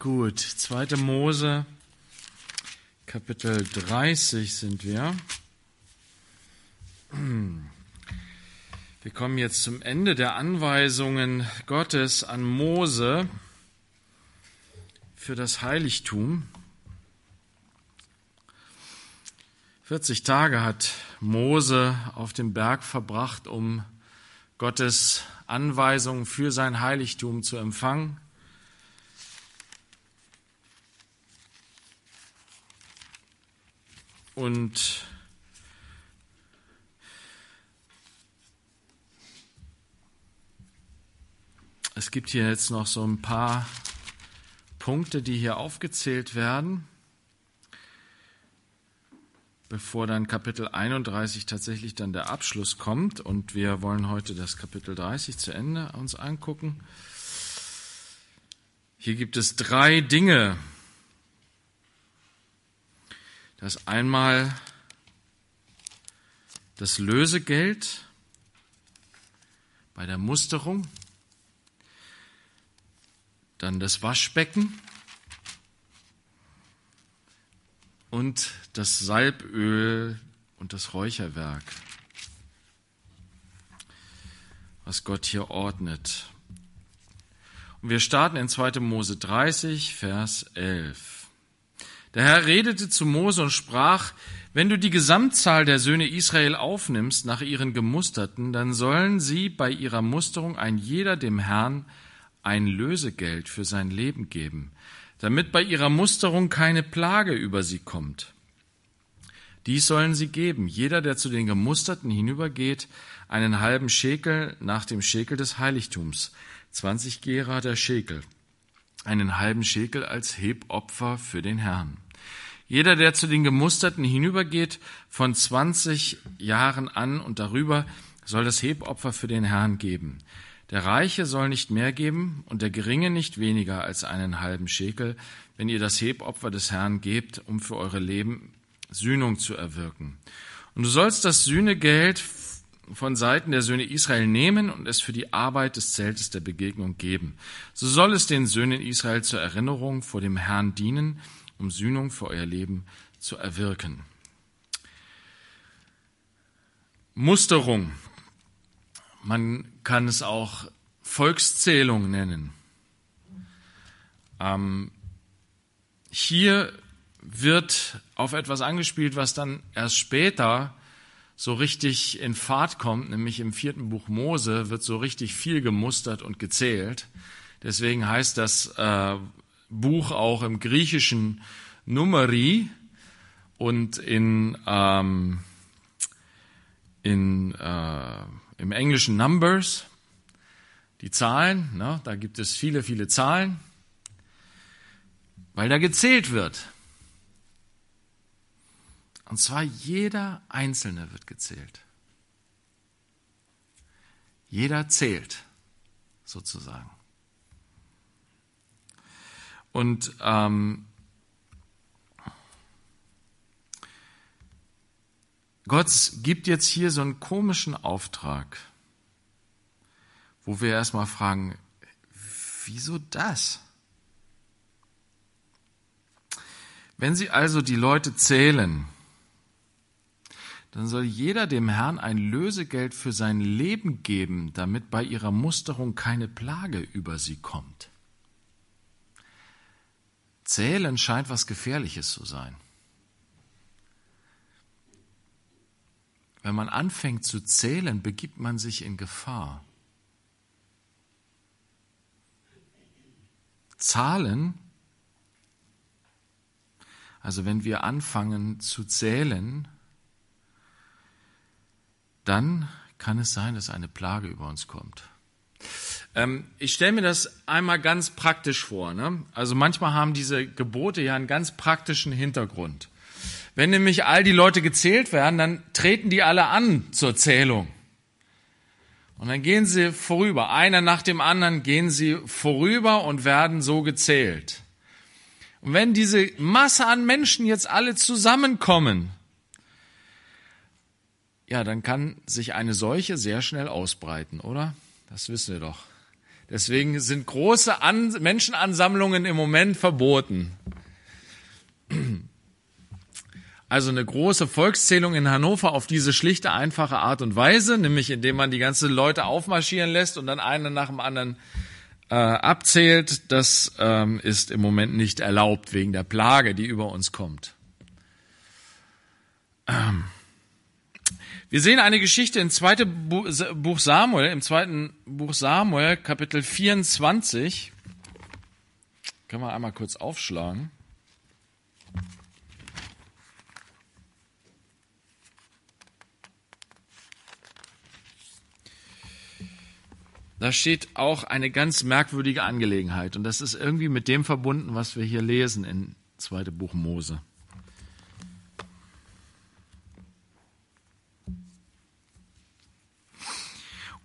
Gut, 2. Mose, Kapitel 30 sind wir. Wir kommen jetzt zum Ende der Anweisungen Gottes an Mose für das Heiligtum. 40 Tage hat Mose auf dem Berg verbracht, um Gottes Anweisungen für sein Heiligtum zu empfangen. Und es gibt hier jetzt noch so ein paar Punkte, die hier aufgezählt werden, bevor dann Kapitel 31 tatsächlich dann der Abschluss kommt. Und wir wollen heute das Kapitel 30 zu Ende uns angucken. Hier gibt es drei Dinge, dass einmal das Lösegeld bei der Musterung, dann das Waschbecken und das Salböl und das Räucherwerk, was Gott hier ordnet. Und wir starten in 2. Mose 30, Vers 11. Der Herr redete zu Mose und sprach, wenn du die Gesamtzahl der Söhne Israel aufnimmst nach ihren Gemusterten, dann sollen sie bei ihrer Musterung ein jeder dem Herrn ein Lösegeld für sein Leben geben, damit bei ihrer Musterung keine Plage über sie kommt. Dies sollen sie geben, jeder, der zu den Gemusterten hinübergeht, einen halben Schekel nach dem Schekel des Heiligtums, 20 Gera der Schekel einen halben Schekel als Hebopfer für den Herrn. Jeder, der zu den Gemusterten hinübergeht, von 20 Jahren an und darüber, soll das Hebopfer für den Herrn geben. Der Reiche soll nicht mehr geben und der Geringe nicht weniger als einen halben Schekel, wenn ihr das Hebopfer des Herrn gebt, um für eure Leben Sühnung zu erwirken. Und du sollst das Sühnegeld von Seiten der Söhne Israel nehmen und es für die Arbeit des Zeltes der Begegnung geben. So soll es den Söhnen Israel zur Erinnerung vor dem Herrn dienen, um Sühnung für euer Leben zu erwirken. Musterung. Man kann es auch Volkszählung nennen. Ähm, hier wird auf etwas angespielt, was dann erst später so richtig in Fahrt kommt, nämlich im vierten Buch Mose, wird so richtig viel gemustert und gezählt. Deswegen heißt das äh, Buch auch im Griechischen Numeri und in, ähm, in, äh, im Englischen Numbers, die Zahlen, ne, da gibt es viele, viele Zahlen, weil da gezählt wird. Und zwar jeder Einzelne wird gezählt. Jeder zählt, sozusagen. Und ähm, Gott gibt jetzt hier so einen komischen Auftrag, wo wir erstmal fragen, wieso das? Wenn Sie also die Leute zählen, dann soll jeder dem Herrn ein Lösegeld für sein Leben geben, damit bei ihrer Musterung keine Plage über sie kommt. Zählen scheint was Gefährliches zu sein. Wenn man anfängt zu zählen, begibt man sich in Gefahr. Zahlen, also wenn wir anfangen zu zählen, dann kann es sein, dass eine Plage über uns kommt. Ähm, ich stelle mir das einmal ganz praktisch vor. Ne? Also manchmal haben diese Gebote ja einen ganz praktischen Hintergrund. Wenn nämlich all die Leute gezählt werden, dann treten die alle an zur Zählung. Und dann gehen sie vorüber. Einer nach dem anderen gehen sie vorüber und werden so gezählt. Und wenn diese Masse an Menschen jetzt alle zusammenkommen, ja, dann kann sich eine Seuche sehr schnell ausbreiten, oder? Das wissen wir doch. Deswegen sind große An Menschenansammlungen im Moment verboten. Also eine große Volkszählung in Hannover auf diese schlichte, einfache Art und Weise, nämlich indem man die ganzen Leute aufmarschieren lässt und dann einen nach dem anderen äh, abzählt, das ähm, ist im Moment nicht erlaubt wegen der Plage, die über uns kommt. Ähm. Wir sehen eine Geschichte im zweiten Buch Samuel, im zweiten Buch Samuel, Kapitel 24. Können wir einmal kurz aufschlagen. Da steht auch eine ganz merkwürdige Angelegenheit und das ist irgendwie mit dem verbunden, was wir hier lesen in zweite Buch Mose.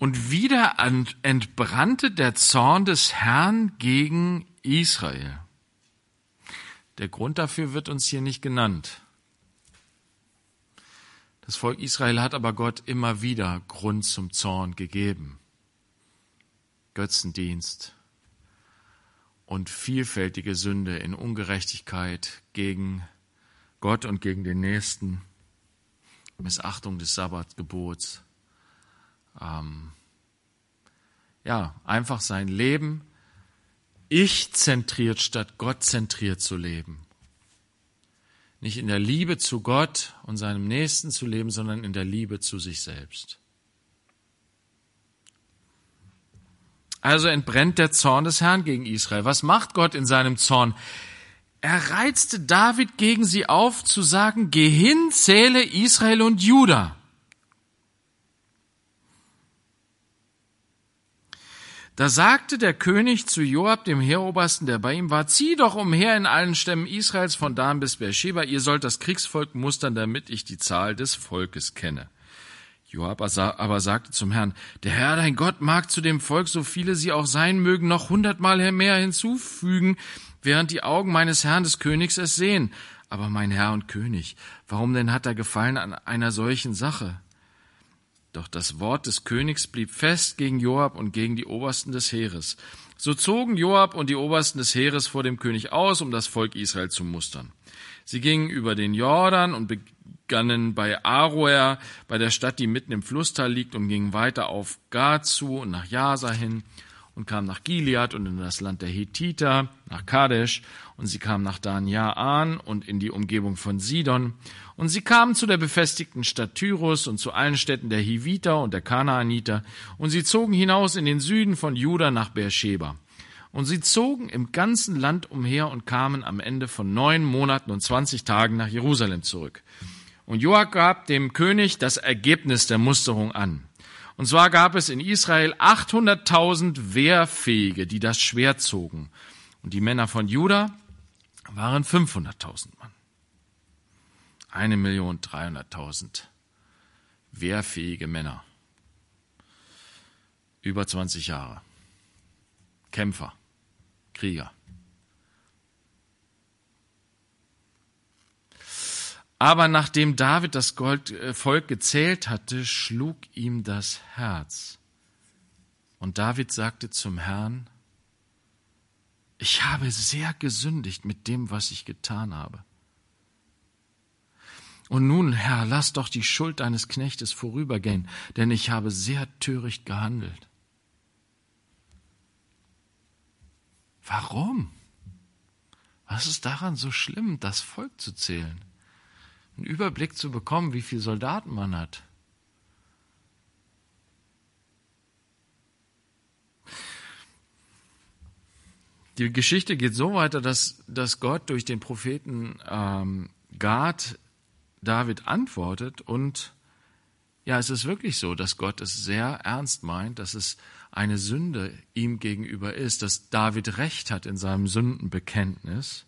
Und wieder entbrannte der Zorn des Herrn gegen Israel. Der Grund dafür wird uns hier nicht genannt. Das Volk Israel hat aber Gott immer wieder Grund zum Zorn gegeben. Götzendienst und vielfältige Sünde in Ungerechtigkeit gegen Gott und gegen den Nächsten, Missachtung des Sabbatgebots ähm, ja, einfach sein Leben ich-zentriert statt Gott-zentriert zu leben. Nicht in der Liebe zu Gott und seinem Nächsten zu leben, sondern in der Liebe zu sich selbst. Also entbrennt der Zorn des Herrn gegen Israel. Was macht Gott in seinem Zorn? Er reizte David gegen sie auf, zu sagen, geh hin, zähle Israel und Juda. Da sagte der König zu Joab, dem Heerobersten, der bei ihm war, zieh doch umher in allen Stämmen Israels von Dan bis Beersheba, ihr sollt das Kriegsvolk mustern, damit ich die Zahl des Volkes kenne. Joab aber sagte zum Herrn, der Herr, dein Gott, mag zu dem Volk, so viele sie auch sein mögen, noch hundertmal mehr hinzufügen, während die Augen meines Herrn des Königs es sehen. Aber mein Herr und König, warum denn hat er gefallen an einer solchen Sache? Doch das Wort des Königs blieb fest gegen Joab und gegen die Obersten des Heeres. So zogen Joab und die Obersten des Heeres vor dem König aus, um das Volk Israel zu mustern. Sie gingen über den Jordan und begannen bei Aroer, bei der Stadt, die mitten im Flusstal liegt, und gingen weiter auf Gad zu und nach Jasa hin und kamen nach Gilead und in das Land der Hethiter, nach Kadesh, und sie kamen nach Dan und in die Umgebung von Sidon und sie kamen zu der befestigten Stadt Tyrus und zu allen Städten der Hiviter und der Kanaaniter, und sie zogen hinaus in den Süden von Juda nach Beersheba. Und sie zogen im ganzen Land umher und kamen am Ende von neun Monaten und zwanzig Tagen nach Jerusalem zurück. Und Joach gab dem König das Ergebnis der Musterung an. Und zwar gab es in Israel 800.000 Wehrfähige, die das Schwert zogen. Und die Männer von Juda waren 500.000 Mann eine Million dreihunderttausend wehrfähige Männer. Über 20 Jahre. Kämpfer, Krieger. Aber nachdem David das äh, Volk gezählt hatte, schlug ihm das Herz. Und David sagte zum Herrn, ich habe sehr gesündigt mit dem, was ich getan habe. Und nun, Herr, lass doch die Schuld deines Knechtes vorübergehen, denn ich habe sehr töricht gehandelt. Warum? Was ist daran so schlimm, das Volk zu zählen? Einen Überblick zu bekommen, wie viele Soldaten man hat. Die Geschichte geht so weiter, dass, dass Gott durch den Propheten ähm, Gad David antwortet und ja, es ist wirklich so, dass Gott es sehr ernst meint, dass es eine Sünde ihm gegenüber ist, dass David recht hat in seinem Sündenbekenntnis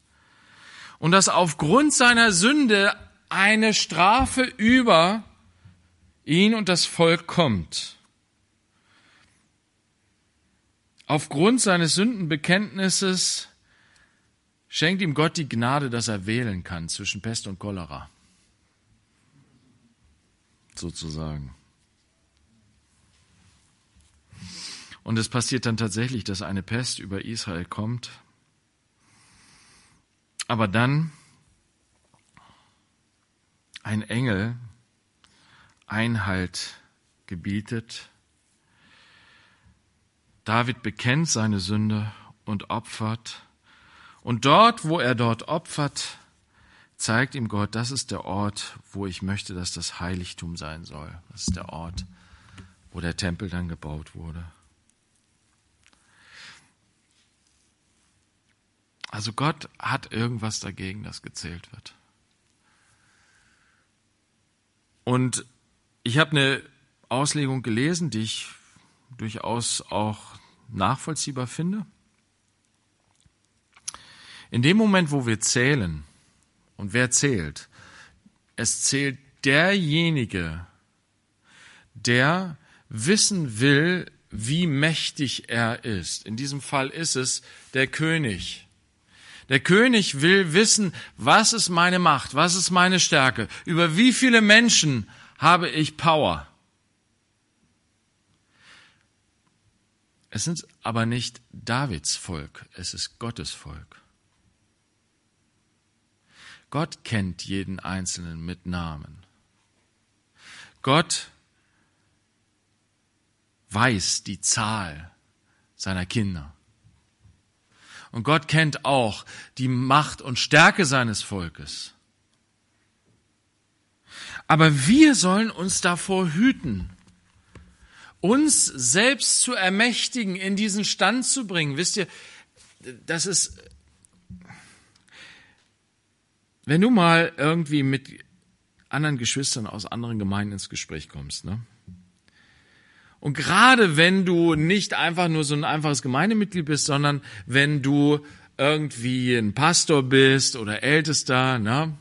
und dass aufgrund seiner Sünde eine Strafe über ihn und das Volk kommt. Aufgrund seines Sündenbekenntnisses schenkt ihm Gott die Gnade, dass er wählen kann zwischen Pest und Cholera sozusagen. Und es passiert dann tatsächlich, dass eine Pest über Israel kommt. Aber dann ein Engel Einhalt gebietet. David bekennt seine Sünde und opfert. Und dort, wo er dort opfert, zeigt ihm Gott, das ist der Ort, wo ich möchte, dass das Heiligtum sein soll. Das ist der Ort, wo der Tempel dann gebaut wurde. Also Gott hat irgendwas dagegen, dass gezählt wird. Und ich habe eine Auslegung gelesen, die ich durchaus auch nachvollziehbar finde. In dem Moment, wo wir zählen, und wer zählt? Es zählt derjenige, der wissen will, wie mächtig er ist. In diesem Fall ist es der König. Der König will wissen, was ist meine Macht, was ist meine Stärke, über wie viele Menschen habe ich Power. Es sind aber nicht Davids Volk, es ist Gottes Volk. Gott kennt jeden Einzelnen mit Namen. Gott weiß die Zahl seiner Kinder. Und Gott kennt auch die Macht und Stärke seines Volkes. Aber wir sollen uns davor hüten, uns selbst zu ermächtigen, in diesen Stand zu bringen. Wisst ihr, das ist, wenn du mal irgendwie mit anderen Geschwistern aus anderen Gemeinden ins Gespräch kommst, ne? Und gerade wenn du nicht einfach nur so ein einfaches Gemeindemitglied bist, sondern wenn du irgendwie ein Pastor bist oder Ältester, ne?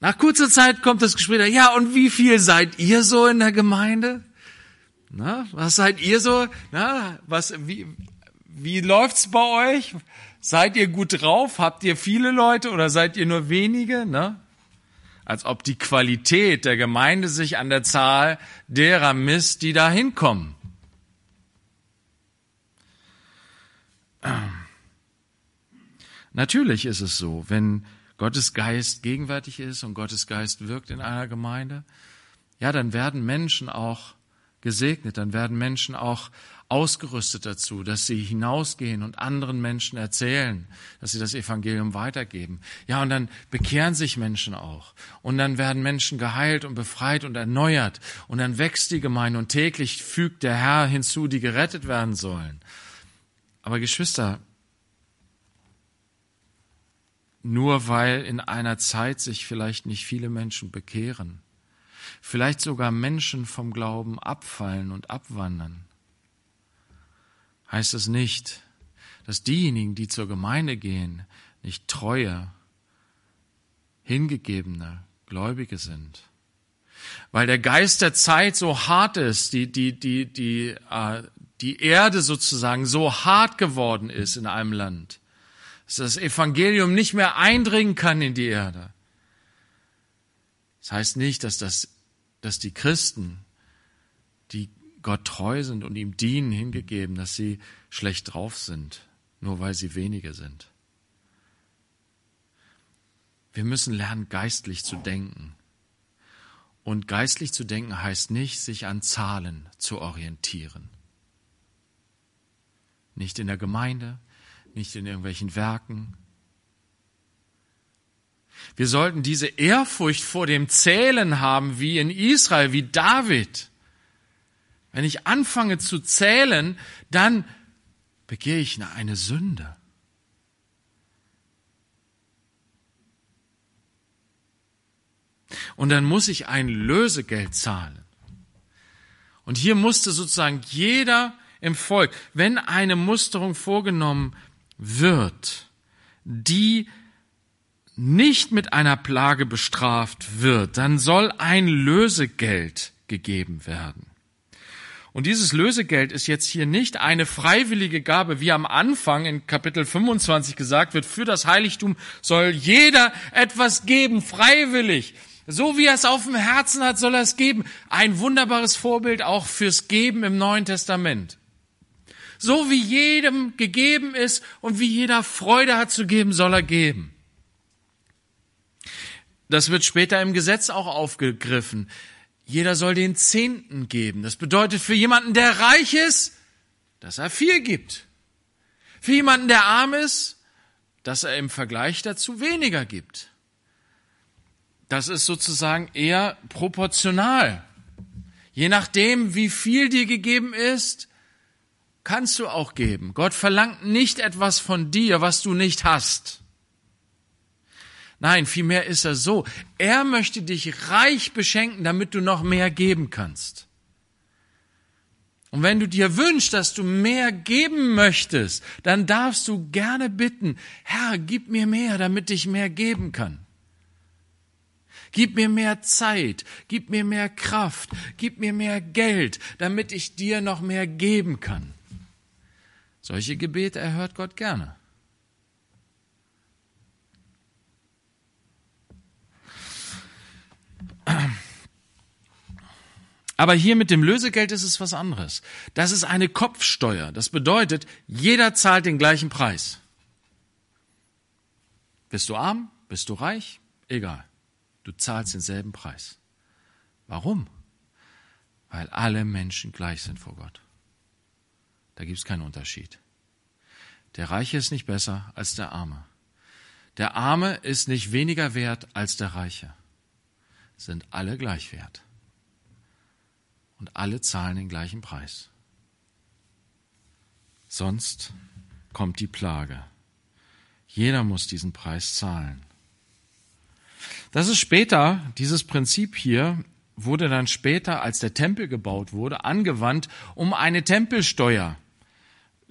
Nach kurzer Zeit kommt das Gespräch, ja, und wie viel seid ihr so in der Gemeinde? Na, was seid ihr so? Na, was, wie, wie läuft's bei euch? Seid ihr gut drauf? Habt ihr viele Leute oder seid ihr nur wenige? Ne? Als ob die Qualität der Gemeinde sich an der Zahl derer misst, die da hinkommen. Natürlich ist es so, wenn Gottes Geist gegenwärtig ist und Gottes Geist wirkt in einer Gemeinde, ja, dann werden Menschen auch gesegnet, dann werden Menschen auch ausgerüstet dazu, dass sie hinausgehen und anderen Menschen erzählen, dass sie das Evangelium weitergeben. Ja, und dann bekehren sich Menschen auch. Und dann werden Menschen geheilt und befreit und erneuert. Und dann wächst die Gemeinde und täglich fügt der Herr hinzu, die gerettet werden sollen. Aber Geschwister, nur weil in einer Zeit sich vielleicht nicht viele Menschen bekehren, vielleicht sogar Menschen vom Glauben abfallen und abwandern, heißt es nicht, dass diejenigen, die zur Gemeinde gehen, nicht treue, hingegebene Gläubige sind. Weil der Geist der Zeit so hart ist, die, die, die, die, äh, die Erde sozusagen so hart geworden ist in einem Land, dass das Evangelium nicht mehr eindringen kann in die Erde. Das heißt nicht, dass das dass die Christen, Gott treu sind und ihm dienen, hingegeben, dass sie schlecht drauf sind, nur weil sie wenige sind. Wir müssen lernen, geistlich zu denken. Und geistlich zu denken heißt nicht, sich an Zahlen zu orientieren. Nicht in der Gemeinde, nicht in irgendwelchen Werken, wir sollten diese Ehrfurcht vor dem Zählen haben, wie in Israel, wie David. Wenn ich anfange zu zählen, dann begehe ich eine Sünde. Und dann muss ich ein Lösegeld zahlen. Und hier musste sozusagen jeder im Volk, wenn eine Musterung vorgenommen wird, die nicht mit einer Plage bestraft wird, dann soll ein Lösegeld gegeben werden. Und dieses Lösegeld ist jetzt hier nicht eine freiwillige Gabe, wie am Anfang in Kapitel 25 gesagt wird, für das Heiligtum soll jeder etwas geben, freiwillig. So wie er es auf dem Herzen hat, soll er es geben. Ein wunderbares Vorbild auch fürs Geben im Neuen Testament. So wie jedem gegeben ist und wie jeder Freude hat zu geben, soll er geben. Das wird später im Gesetz auch aufgegriffen. Jeder soll den Zehnten geben. Das bedeutet für jemanden, der reich ist, dass er viel gibt. Für jemanden, der arm ist, dass er im Vergleich dazu weniger gibt. Das ist sozusagen eher proportional. Je nachdem, wie viel dir gegeben ist, kannst du auch geben. Gott verlangt nicht etwas von dir, was du nicht hast. Nein, vielmehr ist er so. Er möchte dich reich beschenken, damit du noch mehr geben kannst. Und wenn du dir wünschst, dass du mehr geben möchtest, dann darfst du gerne bitten, Herr, gib mir mehr, damit ich mehr geben kann. Gib mir mehr Zeit, gib mir mehr Kraft, gib mir mehr Geld, damit ich dir noch mehr geben kann. Solche Gebete erhört Gott gerne. Aber hier mit dem Lösegeld ist es was anderes. Das ist eine Kopfsteuer. Das bedeutet, jeder zahlt den gleichen Preis. Bist du arm? Bist du reich? Egal. Du zahlst denselben Preis. Warum? Weil alle Menschen gleich sind vor Gott. Da gibt es keinen Unterschied. Der Reiche ist nicht besser als der Arme. Der Arme ist nicht weniger wert als der Reiche. Sind alle gleich wert und alle zahlen den gleichen Preis. Sonst kommt die Plage. Jeder muss diesen Preis zahlen. Das ist später, dieses Prinzip hier wurde dann später, als der Tempel gebaut wurde, angewandt, um eine Tempelsteuer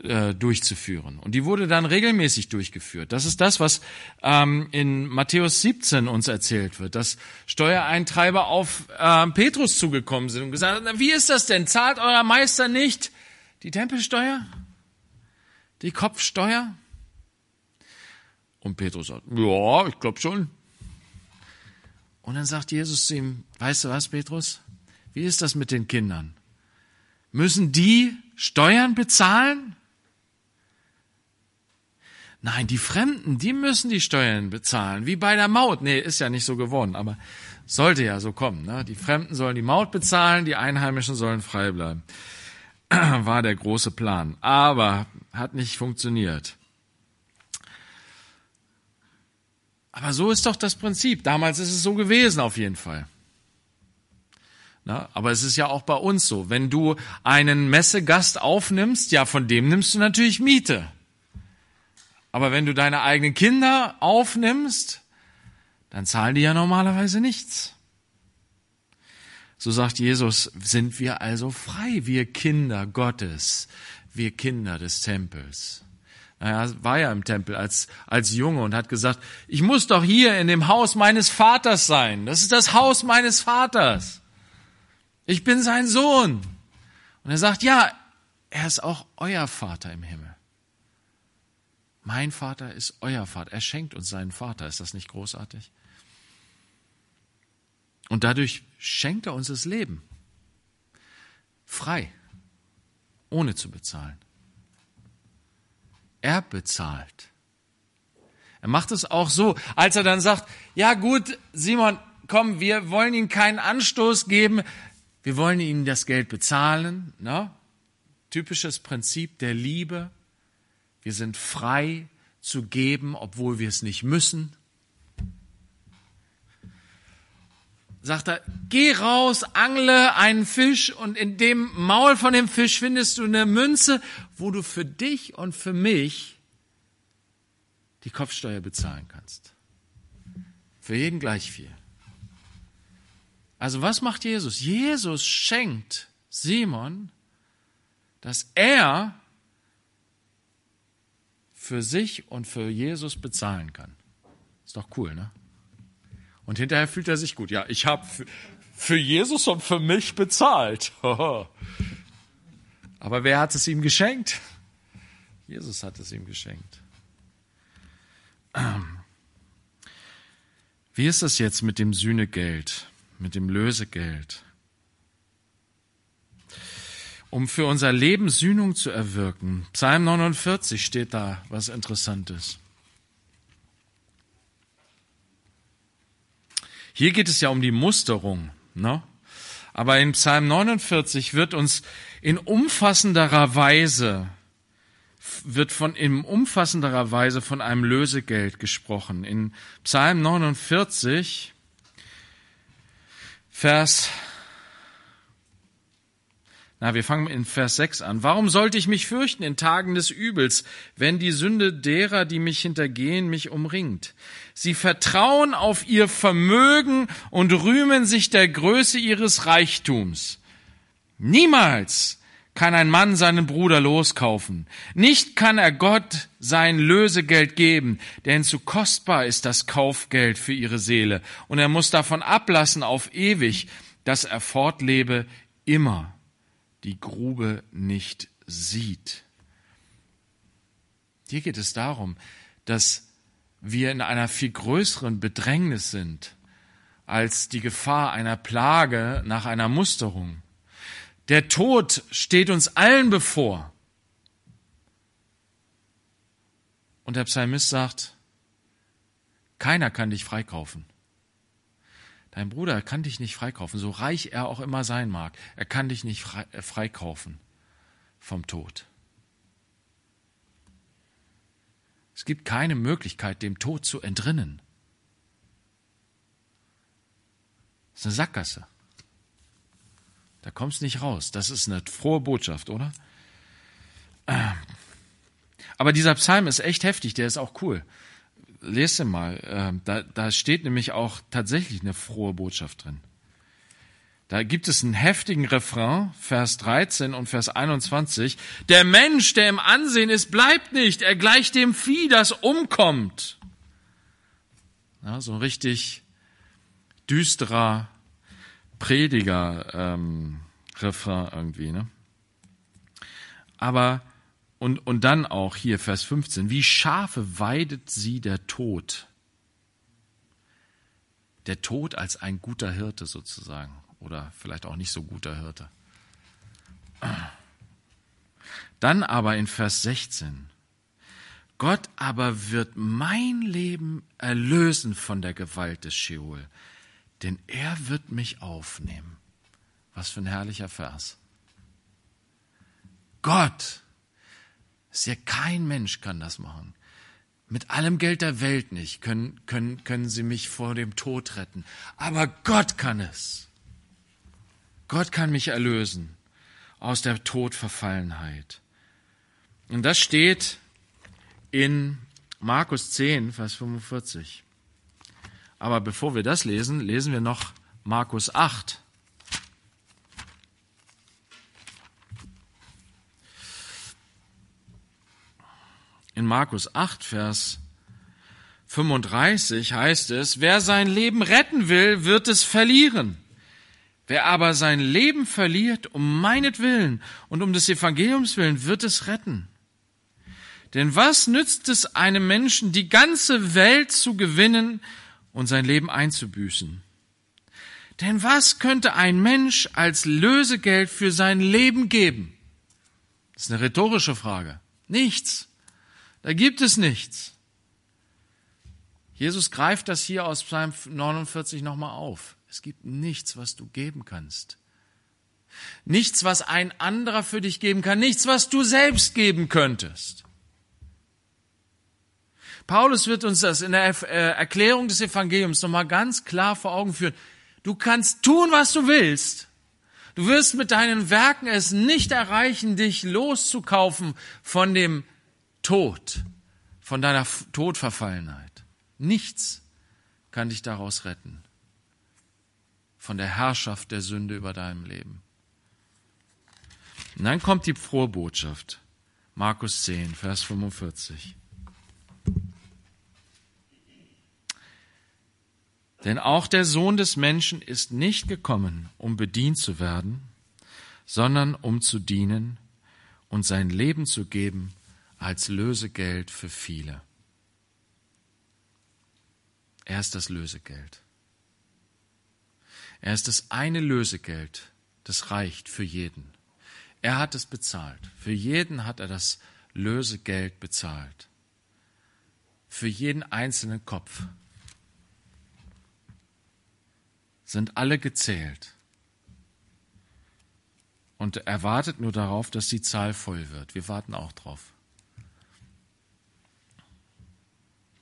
äh, durchzuführen. Und die wurde dann regelmäßig durchgeführt. Das ist das, was ähm, in Matthäus 17 uns erzählt wird, dass Steuereintreiber auf äh, Petrus zugekommen sind und gesagt haben, wie ist das denn? Zahlt euer Meister nicht die Tempelsteuer? Die Kopfsteuer? Und Petrus sagt, ja, ich glaube schon. Und dann sagt Jesus zu ihm, weißt du was, Petrus? Wie ist das mit den Kindern? Müssen die Steuern bezahlen? Nein, die Fremden, die müssen die Steuern bezahlen, wie bei der Maut. Nee, ist ja nicht so geworden, aber sollte ja so kommen. Ne? Die Fremden sollen die Maut bezahlen, die Einheimischen sollen frei bleiben. War der große Plan. Aber hat nicht funktioniert. Aber so ist doch das Prinzip. Damals ist es so gewesen, auf jeden Fall. Na, aber es ist ja auch bei uns so. Wenn du einen Messegast aufnimmst, ja, von dem nimmst du natürlich Miete. Aber wenn du deine eigenen Kinder aufnimmst, dann zahlen die ja normalerweise nichts. So sagt Jesus, sind wir also frei, wir Kinder Gottes, wir Kinder des Tempels. Er war ja im Tempel als, als Junge und hat gesagt, ich muss doch hier in dem Haus meines Vaters sein. Das ist das Haus meines Vaters. Ich bin sein Sohn. Und er sagt, ja, er ist auch euer Vater im Himmel. Mein Vater ist euer Vater. Er schenkt uns seinen Vater. Ist das nicht großartig? Und dadurch schenkt er uns das Leben. Frei. Ohne zu bezahlen. Er bezahlt. Er macht es auch so, als er dann sagt, ja gut, Simon, komm, wir wollen ihm keinen Anstoß geben, wir wollen ihm das Geld bezahlen. Ne? Typisches Prinzip der Liebe. Wir sind frei zu geben, obwohl wir es nicht müssen. Sagt er, geh raus, angle einen Fisch und in dem Maul von dem Fisch findest du eine Münze, wo du für dich und für mich die Kopfsteuer bezahlen kannst. Für jeden gleich viel. Also was macht Jesus? Jesus schenkt Simon, dass er für sich und für Jesus bezahlen kann. Ist doch cool, ne? Und hinterher fühlt er sich gut. Ja, ich habe für Jesus und für mich bezahlt. Aber wer hat es ihm geschenkt? Jesus hat es ihm geschenkt. Wie ist das jetzt mit dem Sühnegeld, mit dem Lösegeld? Um für unser Leben Sühnung zu erwirken. Psalm 49 steht da was Interessantes. Hier geht es ja um die Musterung. Ne? Aber in Psalm 49 wird uns in umfassenderer Weise wird von in umfassenderer Weise von einem Lösegeld gesprochen. In Psalm 49 Vers na, wir fangen in Vers 6 an. Warum sollte ich mich fürchten in Tagen des Übels, wenn die Sünde derer, die mich hintergehen, mich umringt? Sie vertrauen auf ihr Vermögen und rühmen sich der Größe ihres Reichtums. Niemals kann ein Mann seinen Bruder loskaufen. Nicht kann er Gott sein Lösegeld geben, denn zu kostbar ist das Kaufgeld für ihre Seele, und er muss davon ablassen auf ewig, dass er fortlebe immer die Grube nicht sieht. Hier geht es darum, dass wir in einer viel größeren Bedrängnis sind als die Gefahr einer Plage nach einer Musterung. Der Tod steht uns allen bevor. Und der Psalmist sagt, keiner kann dich freikaufen. Dein Bruder kann dich nicht freikaufen, so reich er auch immer sein mag. Er kann dich nicht äh, freikaufen vom Tod. Es gibt keine Möglichkeit, dem Tod zu entrinnen. Das ist eine Sackgasse. Da kommst nicht raus. Das ist eine frohe Botschaft, oder? Ähm. Aber dieser Psalm ist echt heftig, der ist auch cool lese mal, äh, da, da steht nämlich auch tatsächlich eine frohe Botschaft drin. Da gibt es einen heftigen Refrain, Vers 13 und Vers 21. Der Mensch, der im Ansehen ist, bleibt nicht. Er gleicht dem Vieh, das umkommt. Ja, so ein richtig düsterer Prediger ähm, irgendwie. Ne? Aber und, und dann auch hier Vers 15, wie Schafe weidet sie der Tod. Der Tod als ein guter Hirte sozusagen oder vielleicht auch nicht so guter Hirte. Dann aber in Vers 16, Gott aber wird mein Leben erlösen von der Gewalt des Sheol, denn er wird mich aufnehmen. Was für ein herrlicher Vers. Gott ja kein Mensch kann das machen. Mit allem Geld der Welt nicht können, können, können sie mich vor dem Tod retten. Aber Gott kann es. Gott kann mich erlösen aus der Todverfallenheit. Und das steht in Markus 10, Vers 45. Aber bevor wir das lesen, lesen wir noch Markus 8, In Markus 8, Vers 35 heißt es, wer sein Leben retten will, wird es verlieren. Wer aber sein Leben verliert um meinetwillen und um des Evangeliums willen, wird es retten. Denn was nützt es einem Menschen, die ganze Welt zu gewinnen und sein Leben einzubüßen? Denn was könnte ein Mensch als Lösegeld für sein Leben geben? Das ist eine rhetorische Frage. Nichts. Da gibt es nichts. Jesus greift das hier aus Psalm 49 nochmal auf. Es gibt nichts, was du geben kannst. Nichts, was ein anderer für dich geben kann. Nichts, was du selbst geben könntest. Paulus wird uns das in der äh, Erklärung des Evangeliums nochmal ganz klar vor Augen führen. Du kannst tun, was du willst. Du wirst mit deinen Werken es nicht erreichen, dich loszukaufen von dem Tod, von deiner Todverfallenheit. Nichts kann dich daraus retten. Von der Herrschaft der Sünde über deinem Leben. Und dann kommt die frohe Botschaft. Markus 10, Vers 45. Denn auch der Sohn des Menschen ist nicht gekommen, um bedient zu werden, sondern um zu dienen und sein Leben zu geben als Lösegeld für viele. Er ist das Lösegeld. Er ist das eine Lösegeld, das reicht für jeden. Er hat es bezahlt. Für jeden hat er das Lösegeld bezahlt. Für jeden einzelnen Kopf sind alle gezählt. Und er wartet nur darauf, dass die Zahl voll wird. Wir warten auch drauf.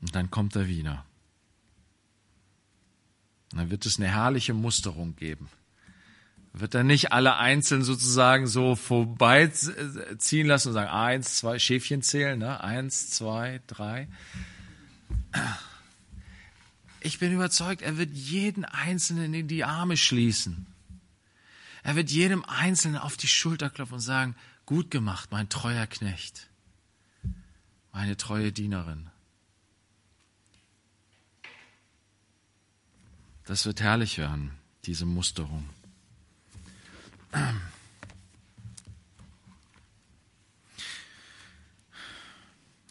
Und dann kommt er wieder. Und dann wird es eine herrliche Musterung geben. Wird er nicht alle einzeln sozusagen so vorbeiziehen lassen und sagen, eins, zwei, Schäfchen zählen, ne? Eins, zwei, drei. Ich bin überzeugt, er wird jeden Einzelnen in die Arme schließen. Er wird jedem Einzelnen auf die Schulter klopfen und sagen, gut gemacht, mein treuer Knecht, meine treue Dienerin. Das wird herrlich werden, diese Musterung.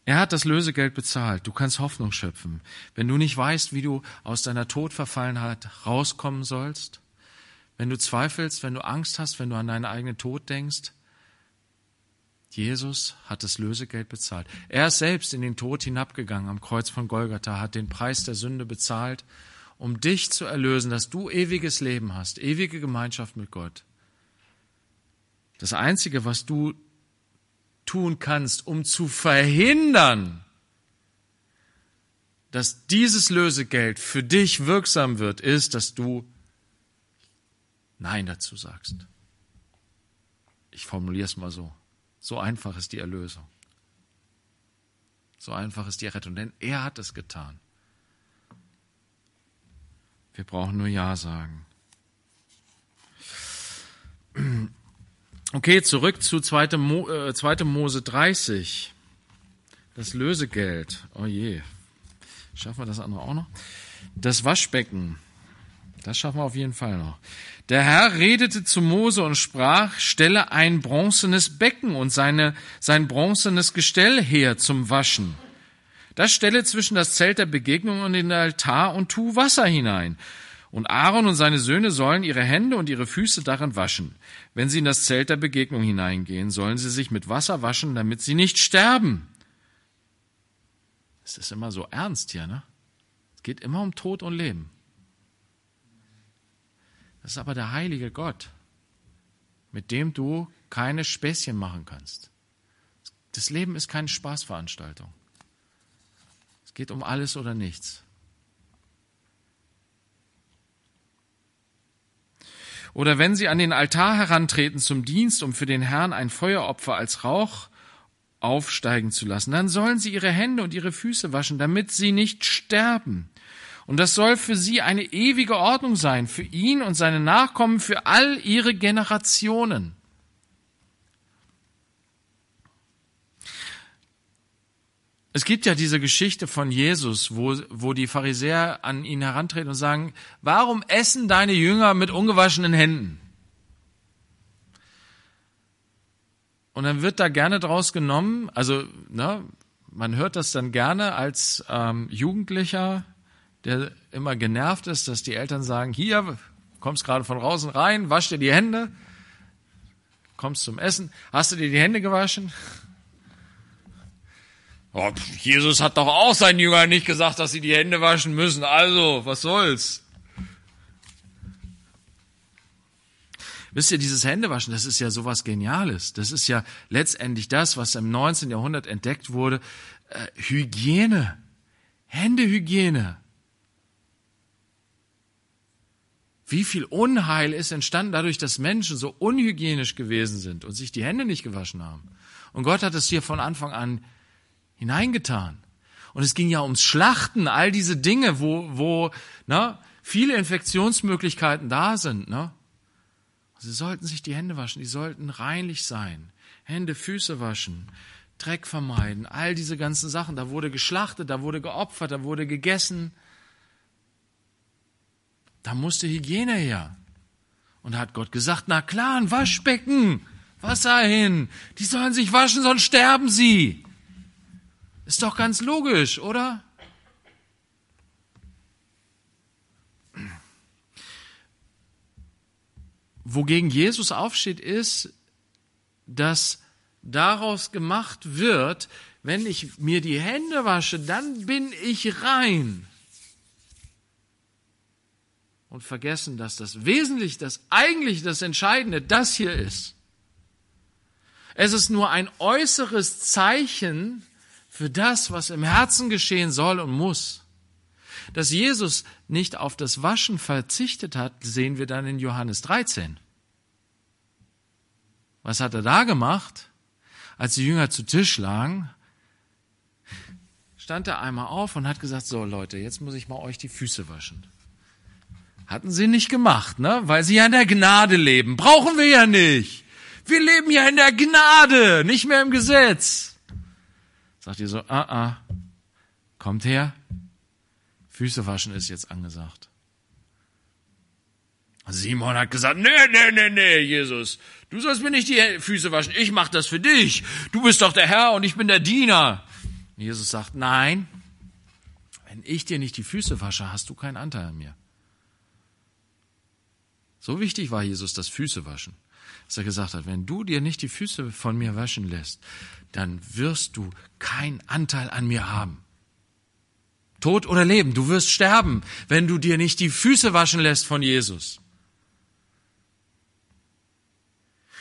Er hat das Lösegeld bezahlt. Du kannst Hoffnung schöpfen. Wenn du nicht weißt, wie du aus deiner Todverfallenheit rauskommen sollst, wenn du zweifelst, wenn du Angst hast, wenn du an deinen eigenen Tod denkst, Jesus hat das Lösegeld bezahlt. Er ist selbst in den Tod hinabgegangen am Kreuz von Golgatha, hat den Preis der Sünde bezahlt, um dich zu erlösen, dass du ewiges Leben hast, ewige Gemeinschaft mit Gott. Das Einzige, was du tun kannst, um zu verhindern, dass dieses Lösegeld für dich wirksam wird, ist, dass du Nein dazu sagst. Ich formuliere es mal so. So einfach ist die Erlösung. So einfach ist die Rettung, denn er hat es getan. Wir brauchen nur Ja sagen. Okay, zurück zu 2. Mo, äh, 2. Mose 30. Das Lösegeld. Oh je. Schaffen wir das andere auch noch? Das Waschbecken. Das schaffen wir auf jeden Fall noch. Der Herr redete zu Mose und sprach, stelle ein bronzenes Becken und seine, sein bronzenes Gestell her zum Waschen. Das stelle zwischen das Zelt der Begegnung und den Altar und tu Wasser hinein. Und Aaron und seine Söhne sollen ihre Hände und ihre Füße darin waschen. Wenn sie in das Zelt der Begegnung hineingehen, sollen sie sich mit Wasser waschen, damit sie nicht sterben. Es ist immer so ernst hier, ne? Es geht immer um Tod und Leben. Das ist aber der heilige Gott, mit dem du keine Späßchen machen kannst. Das Leben ist keine Spaßveranstaltung. Es geht um alles oder nichts. Oder wenn sie an den Altar herantreten zum Dienst, um für den Herrn ein Feueropfer als Rauch aufsteigen zu lassen, dann sollen sie ihre Hände und ihre Füße waschen, damit sie nicht sterben. Und das soll für sie eine ewige Ordnung sein, für ihn und seine Nachkommen, für all ihre Generationen. Es gibt ja diese Geschichte von Jesus, wo, wo die Pharisäer an ihn herantreten und sagen, warum essen deine Jünger mit ungewaschenen Händen? Und dann wird da gerne draus genommen, also ne, man hört das dann gerne als ähm, Jugendlicher, der immer genervt ist, dass die Eltern sagen, hier, kommst gerade von draußen rein, wasch dir die Hände, kommst zum Essen, hast du dir die Hände gewaschen? Oh, Jesus hat doch auch seinen Jüngern nicht gesagt, dass sie die Hände waschen müssen. Also, was soll's? Wisst ihr, dieses Händewaschen, das ist ja sowas Geniales. Das ist ja letztendlich das, was im 19. Jahrhundert entdeckt wurde. Äh, Hygiene. Händehygiene. Wie viel Unheil ist entstanden dadurch, dass Menschen so unhygienisch gewesen sind und sich die Hände nicht gewaschen haben. Und Gott hat es hier von Anfang an hineingetan. Und es ging ja ums Schlachten, all diese Dinge, wo, wo ne, viele Infektionsmöglichkeiten da sind. Ne? Sie sollten sich die Hände waschen, die sollten reinlich sein. Hände, Füße waschen, Dreck vermeiden, all diese ganzen Sachen. Da wurde geschlachtet, da wurde geopfert, da wurde gegessen. Da musste Hygiene her. Und da hat Gott gesagt, na klar, ein Waschbecken, Wasser hin. Die sollen sich waschen, sonst sterben sie. Ist doch ganz logisch, oder? Wogegen Jesus aufsteht, ist, dass daraus gemacht wird, wenn ich mir die Hände wasche, dann bin ich rein. Und vergessen, dass das Wesentliche, das eigentlich das Entscheidende, das hier ist. Es ist nur ein äußeres Zeichen für das, was im Herzen geschehen soll und muss. Dass Jesus nicht auf das Waschen verzichtet hat, sehen wir dann in Johannes 13. Was hat er da gemacht? Als die Jünger zu Tisch lagen, stand er einmal auf und hat gesagt, so Leute, jetzt muss ich mal euch die Füße waschen. Hatten sie nicht gemacht, ne? Weil sie ja in der Gnade leben. Brauchen wir ja nicht. Wir leben ja in der Gnade, nicht mehr im Gesetz. Sagt ihr so, ah, ah, kommt her. Füße waschen ist jetzt angesagt. Simon hat gesagt, nee, nee, nee, nee, Jesus, du sollst mir nicht die Füße waschen, ich mach das für dich. Du bist doch der Herr und ich bin der Diener. Jesus sagt, nein, wenn ich dir nicht die Füße wasche, hast du keinen Anteil an mir. So wichtig war Jesus das Füße waschen, dass er gesagt hat, wenn du dir nicht die Füße von mir waschen lässt, dann wirst du keinen Anteil an mir haben. Tod oder Leben, du wirst sterben, wenn du dir nicht die Füße waschen lässt von Jesus.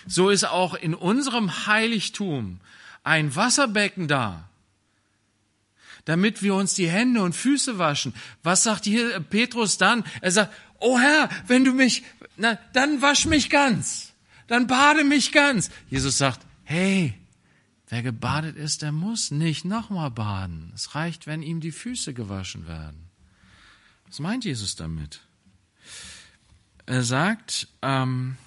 So ist auch in unserem Heiligtum ein Wasserbecken da, damit wir uns die Hände und Füße waschen. Was sagt hier Petrus dann? Er sagt, oh Herr, wenn du mich, na, dann wasch mich ganz, dann bade mich ganz. Jesus sagt, hey, wer gebadet ist, der muss nicht nochmal baden. Es reicht, wenn ihm die Füße gewaschen werden. Was meint Jesus damit? Er sagt, ähm,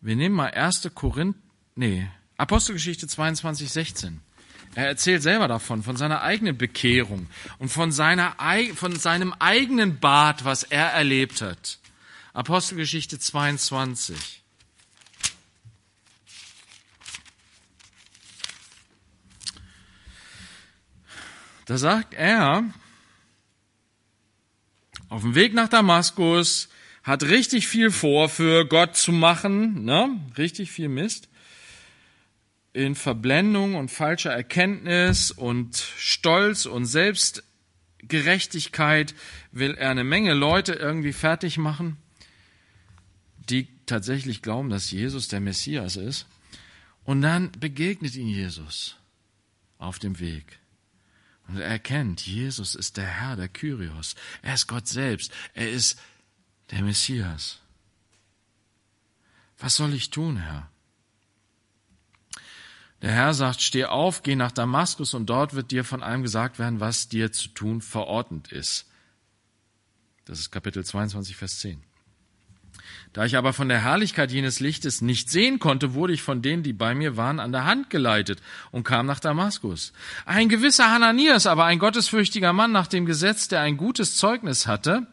wir nehmen mal 1. Korinth, nee, Apostelgeschichte 22, 16. Er erzählt selber davon, von seiner eigenen Bekehrung und von, seiner, von seinem eigenen Bad, was er erlebt hat. Apostelgeschichte 22. Da sagt er, auf dem Weg nach Damaskus, hat richtig viel vor, für Gott zu machen, ne? richtig viel Mist in Verblendung und falscher Erkenntnis und Stolz und Selbstgerechtigkeit will er eine Menge Leute irgendwie fertig machen, die tatsächlich glauben, dass Jesus der Messias ist. Und dann begegnet ihn Jesus auf dem Weg. Und er erkennt, Jesus ist der Herr, der Kyrios. Er ist Gott selbst. Er ist der Messias. Was soll ich tun, Herr? Der Herr sagt, steh auf, geh nach Damaskus und dort wird dir von allem gesagt werden, was dir zu tun verordnet ist. Das ist Kapitel 22, Vers 10. Da ich aber von der Herrlichkeit jenes Lichtes nicht sehen konnte, wurde ich von denen, die bei mir waren, an der Hand geleitet und kam nach Damaskus. Ein gewisser Hananias, aber ein gottesfürchtiger Mann nach dem Gesetz, der ein gutes Zeugnis hatte,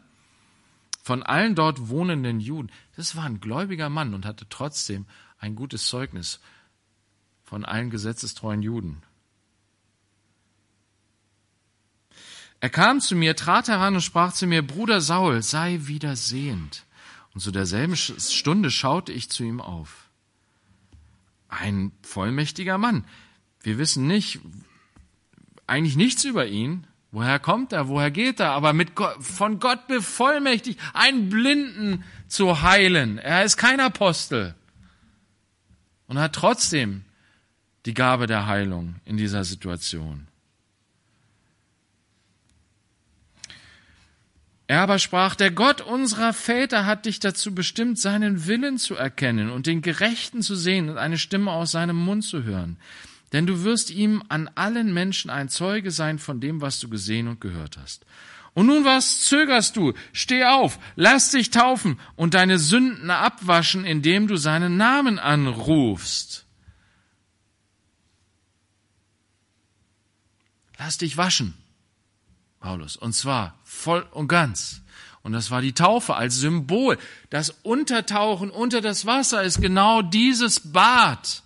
von allen dort wohnenden Juden. Das war ein gläubiger Mann und hatte trotzdem ein gutes Zeugnis von allen gesetzestreuen Juden. Er kam zu mir, trat heran und sprach zu mir, Bruder Saul, sei wieder sehend. Und zu derselben Stunde schaute ich zu ihm auf. Ein vollmächtiger Mann. Wir wissen nicht, eigentlich nichts über ihn. Woher kommt er? Woher geht er? Aber mit Gott, von Gott bevollmächtigt, einen Blinden zu heilen. Er ist kein Apostel. Und hat trotzdem die Gabe der Heilung in dieser Situation. Er aber sprach, der Gott unserer Väter hat dich dazu bestimmt, seinen Willen zu erkennen und den Gerechten zu sehen und eine Stimme aus seinem Mund zu hören. Denn du wirst ihm an allen Menschen ein Zeuge sein von dem, was du gesehen und gehört hast. Und nun was zögerst du? Steh auf, lass dich taufen und deine Sünden abwaschen, indem du seinen Namen anrufst. Lass dich waschen, Paulus, und zwar voll und ganz. Und das war die Taufe als Symbol. Das Untertauchen unter das Wasser ist genau dieses Bad,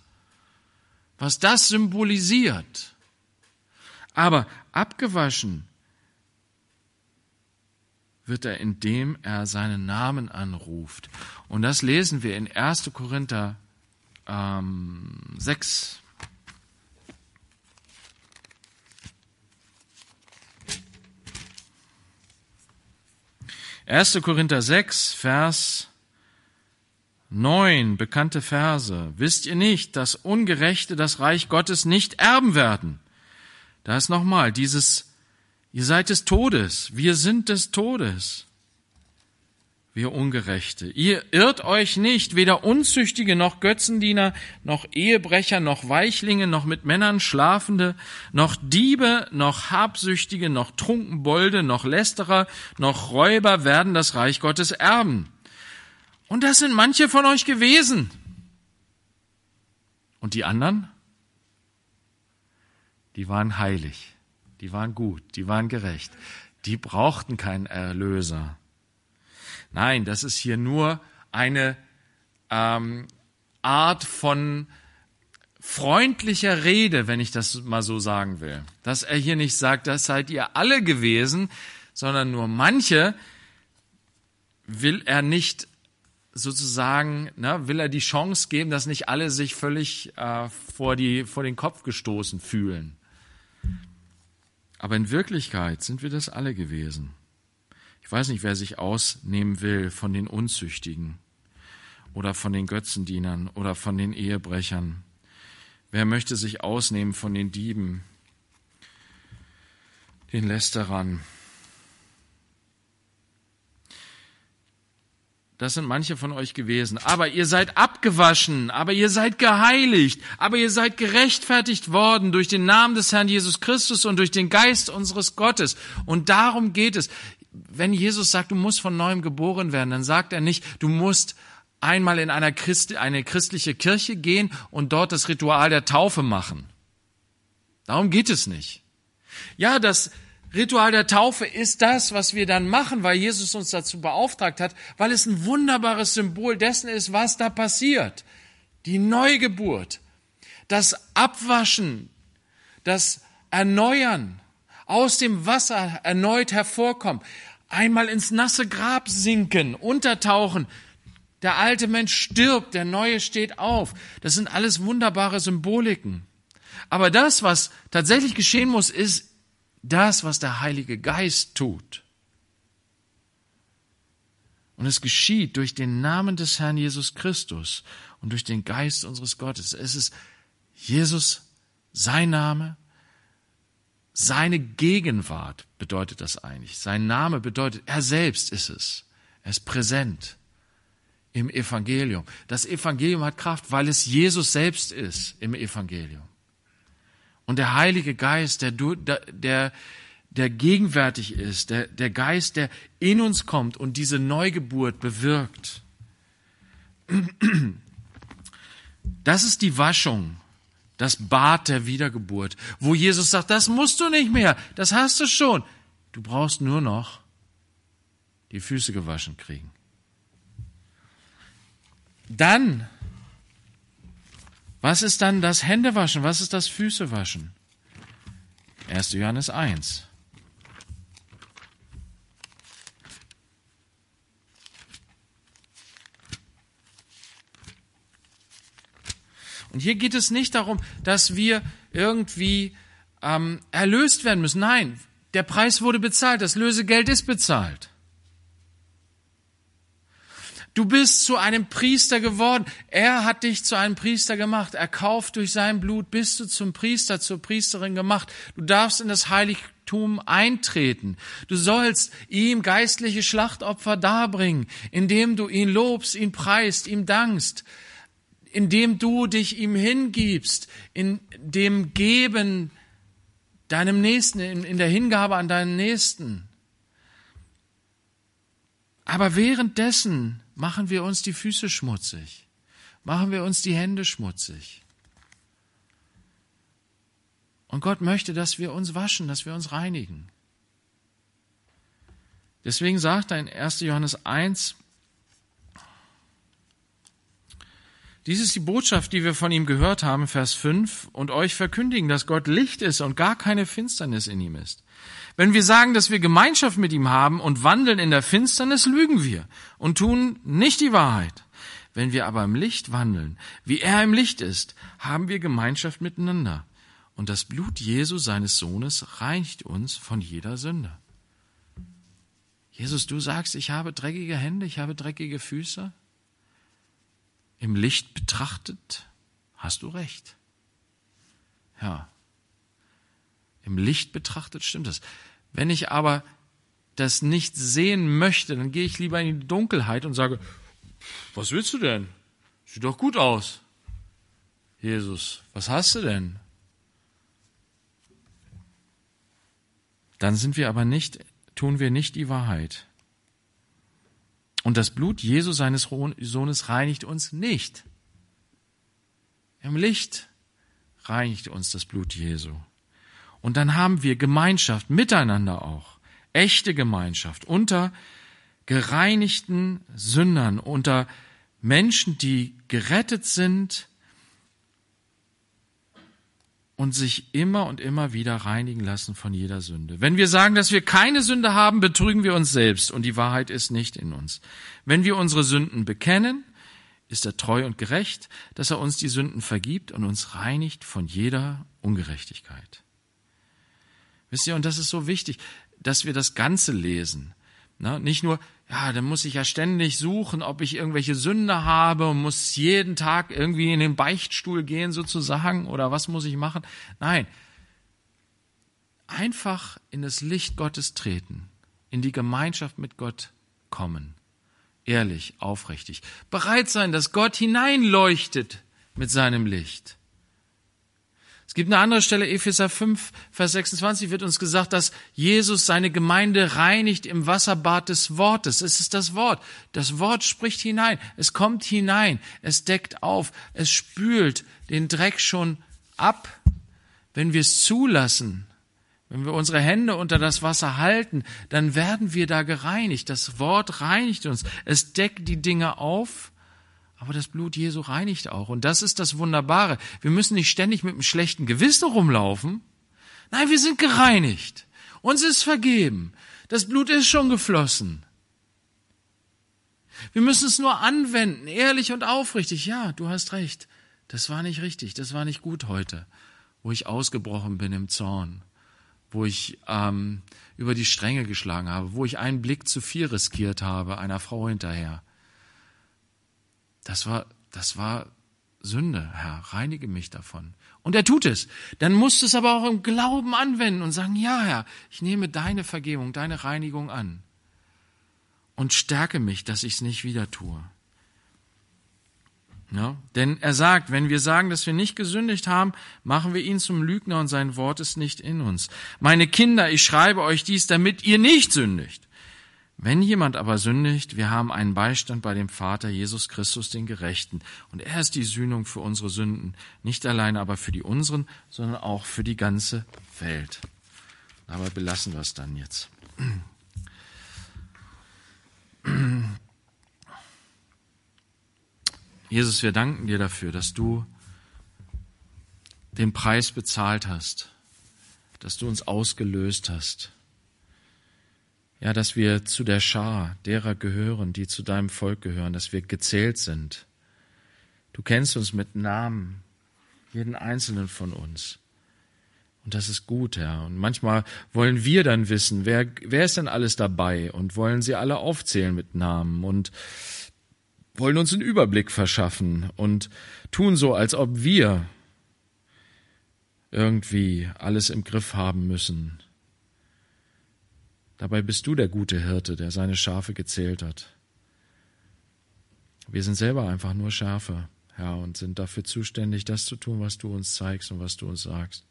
was das symbolisiert. Aber abgewaschen wird er, indem er seinen Namen anruft. Und das lesen wir in 1. Korinther ähm, 6. Erste Korinther 6, Vers 9, bekannte Verse. Wisst ihr nicht, dass Ungerechte das Reich Gottes nicht erben werden? Da ist nochmal dieses Ihr seid des Todes, wir sind des Todes, wir Ungerechte. Ihr irrt euch nicht, weder Unzüchtige noch Götzendiener, noch Ehebrecher, noch Weichlinge, noch mit Männern Schlafende, noch Diebe, noch Habsüchtige, noch Trunkenbolde, noch Lästerer, noch Räuber werden das Reich Gottes erben. Und das sind manche von euch gewesen. Und die anderen? Die waren heilig die waren gut, die waren gerecht, die brauchten keinen Erlöser. Nein, das ist hier nur eine ähm, Art von freundlicher Rede, wenn ich das mal so sagen will. Dass er hier nicht sagt, das seid ihr alle gewesen, sondern nur manche will er nicht sozusagen, ne, will er die Chance geben, dass nicht alle sich völlig äh, vor, die, vor den Kopf gestoßen fühlen. Aber in Wirklichkeit sind wir das alle gewesen. Ich weiß nicht, wer sich ausnehmen will von den Unzüchtigen oder von den Götzendienern oder von den Ehebrechern. Wer möchte sich ausnehmen von den Dieben, den Lästerern, Das sind manche von euch gewesen. Aber ihr seid abgewaschen, aber ihr seid geheiligt, aber ihr seid gerechtfertigt worden durch den Namen des Herrn Jesus Christus und durch den Geist unseres Gottes. Und darum geht es. Wenn Jesus sagt, du musst von neuem geboren werden, dann sagt er nicht, du musst einmal in einer Christ, eine christliche Kirche gehen und dort das Ritual der Taufe machen. Darum geht es nicht. Ja, das Ritual der Taufe ist das, was wir dann machen, weil Jesus uns dazu beauftragt hat, weil es ein wunderbares Symbol dessen ist, was da passiert. Die Neugeburt, das Abwaschen, das Erneuern, aus dem Wasser erneut hervorkommen, einmal ins nasse Grab sinken, untertauchen, der alte Mensch stirbt, der neue steht auf. Das sind alles wunderbare Symboliken. Aber das, was tatsächlich geschehen muss, ist das, was der Heilige Geist tut. Und es geschieht durch den Namen des Herrn Jesus Christus und durch den Geist unseres Gottes. Es ist Jesus, sein Name, seine Gegenwart bedeutet das eigentlich. Sein Name bedeutet, er selbst ist es. Er ist präsent im Evangelium. Das Evangelium hat Kraft, weil es Jesus selbst ist im Evangelium. Und der Heilige Geist, der, der, der gegenwärtig ist, der, der Geist, der in uns kommt und diese Neugeburt bewirkt. Das ist die Waschung, das Bad der Wiedergeburt, wo Jesus sagt, das musst du nicht mehr, das hast du schon. Du brauchst nur noch die Füße gewaschen kriegen. Dann was ist dann das Händewaschen? Was ist das Füßewaschen? 1. Johannes 1. Und hier geht es nicht darum, dass wir irgendwie ähm, erlöst werden müssen. Nein, der Preis wurde bezahlt, das Lösegeld ist bezahlt. Du bist zu einem Priester geworden. Er hat dich zu einem Priester gemacht. Er kauft durch sein Blut, bist du zum Priester, zur Priesterin gemacht. Du darfst in das Heiligtum eintreten. Du sollst ihm geistliche Schlachtopfer darbringen, indem du ihn lobst, ihn preist, ihm dankst, indem du dich ihm hingibst, in dem Geben deinem Nächsten, in der Hingabe an deinen Nächsten. Aber währenddessen machen wir uns die Füße schmutzig, machen wir uns die Hände schmutzig. Und Gott möchte, dass wir uns waschen, dass wir uns reinigen. Deswegen sagt er in 1. Johannes 1, Dies ist die Botschaft, die wir von ihm gehört haben, Vers 5, und euch verkündigen, dass Gott Licht ist und gar keine Finsternis in ihm ist. Wenn wir sagen, dass wir Gemeinschaft mit ihm haben und wandeln in der Finsternis, lügen wir und tun nicht die Wahrheit. Wenn wir aber im Licht wandeln, wie er im Licht ist, haben wir Gemeinschaft miteinander. Und das Blut Jesu, seines Sohnes, reinigt uns von jeder Sünde. Jesus, du sagst, ich habe dreckige Hände, ich habe dreckige Füße. Im Licht betrachtet hast du recht. Ja. Im Licht betrachtet stimmt das. Wenn ich aber das nicht sehen möchte, dann gehe ich lieber in die Dunkelheit und sage, was willst du denn? Sieht doch gut aus. Jesus, was hast du denn? Dann sind wir aber nicht, tun wir nicht die Wahrheit. Und das Blut Jesu seines Sohnes reinigt uns nicht. Im Licht reinigt uns das Blut Jesu. Und dann haben wir Gemeinschaft miteinander auch. Echte Gemeinschaft unter gereinigten Sündern, unter Menschen, die gerettet sind und sich immer und immer wieder reinigen lassen von jeder Sünde. Wenn wir sagen, dass wir keine Sünde haben, betrügen wir uns selbst und die Wahrheit ist nicht in uns. Wenn wir unsere Sünden bekennen, ist er treu und gerecht, dass er uns die Sünden vergibt und uns reinigt von jeder Ungerechtigkeit. Wisst ihr, und das ist so wichtig, dass wir das Ganze lesen. Nicht nur, ja, dann muss ich ja ständig suchen, ob ich irgendwelche Sünde habe und muss jeden Tag irgendwie in den Beichtstuhl gehen sozusagen oder was muss ich machen? Nein, einfach in das Licht Gottes treten, in die Gemeinschaft mit Gott kommen, ehrlich, aufrichtig, bereit sein, dass Gott hineinleuchtet mit seinem Licht. Es gibt eine andere Stelle, Epheser 5, Vers 26 wird uns gesagt, dass Jesus seine Gemeinde reinigt im Wasserbad des Wortes. Es ist das Wort. Das Wort spricht hinein. Es kommt hinein. Es deckt auf. Es spült den Dreck schon ab. Wenn wir es zulassen, wenn wir unsere Hände unter das Wasser halten, dann werden wir da gereinigt. Das Wort reinigt uns. Es deckt die Dinge auf aber das Blut Jesu reinigt auch. Und das ist das Wunderbare. Wir müssen nicht ständig mit einem schlechten Gewissen rumlaufen. Nein, wir sind gereinigt. Uns ist vergeben. Das Blut ist schon geflossen. Wir müssen es nur anwenden, ehrlich und aufrichtig. Ja, du hast recht. Das war nicht richtig. Das war nicht gut heute, wo ich ausgebrochen bin im Zorn, wo ich ähm, über die Stränge geschlagen habe, wo ich einen Blick zu viel riskiert habe, einer Frau hinterher das war, das war Sünde, Herr, reinige mich davon. Und er tut es. Dann musst du es aber auch im Glauben anwenden und sagen, ja, Herr, ich nehme deine Vergebung, deine Reinigung an. Und stärke mich, dass ich es nicht wieder tue. Ja, denn er sagt, wenn wir sagen, dass wir nicht gesündigt haben, machen wir ihn zum Lügner und sein Wort ist nicht in uns. Meine Kinder, ich schreibe euch dies, damit ihr nicht sündigt. Wenn jemand aber sündigt, wir haben einen Beistand bei dem Vater Jesus Christus, den Gerechten. Und er ist die Sühnung für unsere Sünden, nicht allein aber für die unseren, sondern auch für die ganze Welt. Aber belassen wir es dann jetzt. Jesus, wir danken dir dafür, dass du den Preis bezahlt hast, dass du uns ausgelöst hast ja, dass wir zu der Schar derer gehören, die zu deinem Volk gehören, dass wir gezählt sind. Du kennst uns mit Namen, jeden einzelnen von uns. Und das ist gut, Herr. Und manchmal wollen wir dann wissen, wer, wer ist denn alles dabei und wollen sie alle aufzählen mit Namen und wollen uns einen Überblick verschaffen und tun so, als ob wir irgendwie alles im Griff haben müssen. Dabei bist du der gute Hirte, der seine Schafe gezählt hat. Wir sind selber einfach nur Schafe, Herr, und sind dafür zuständig, das zu tun, was du uns zeigst und was du uns sagst.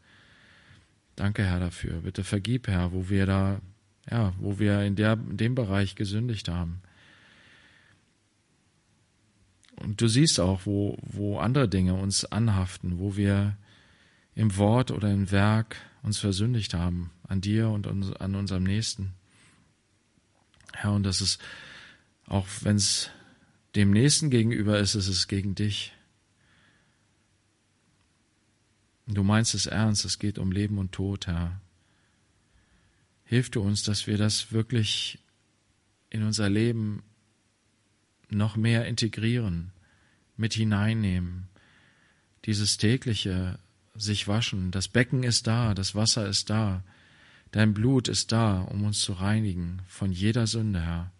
Danke, Herr, dafür. Bitte vergib, Herr, wo wir da, ja, wo wir in, der, in dem Bereich gesündigt haben. Und du siehst auch, wo, wo andere Dinge uns anhaften, wo wir im Wort oder im Werk uns versündigt haben, an dir und an unserem Nächsten. Herr, und dass es, auch wenn es dem Nächsten gegenüber ist, ist es gegen dich. Du meinst es ernst, es geht um Leben und Tod, Herr. Hilf du uns, dass wir das wirklich in unser Leben noch mehr integrieren, mit hineinnehmen. Dieses tägliche sich waschen, das Becken ist da, das Wasser ist da dein Blut ist da, um uns zu reinigen von jeder Sünde, Herr.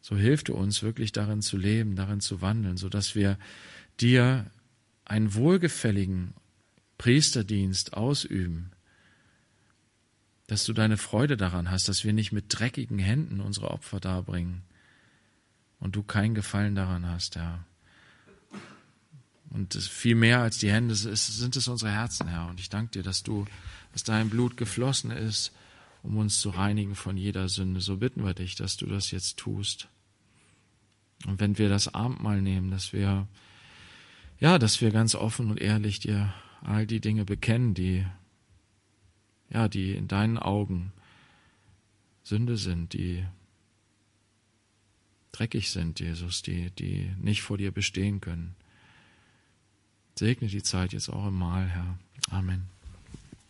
So hilf du uns wirklich darin zu leben, darin zu wandeln, so dass wir dir einen wohlgefälligen Priesterdienst ausüben, dass du deine Freude daran hast, dass wir nicht mit dreckigen Händen unsere Opfer darbringen und du keinen Gefallen daran hast, Herr. Und viel mehr als die Hände sind es unsere Herzen, Herr. Und ich danke dir, dass du, dass dein Blut geflossen ist, um uns zu reinigen von jeder Sünde. So bitten wir dich, dass du das jetzt tust. Und wenn wir das Abendmahl nehmen, dass wir, ja, dass wir ganz offen und ehrlich dir all die Dinge bekennen, die, ja, die in deinen Augen Sünde sind, die dreckig sind, Jesus, die, die nicht vor dir bestehen können. Segne die Zeit jetzt auch im Mahl, Herr. Amen.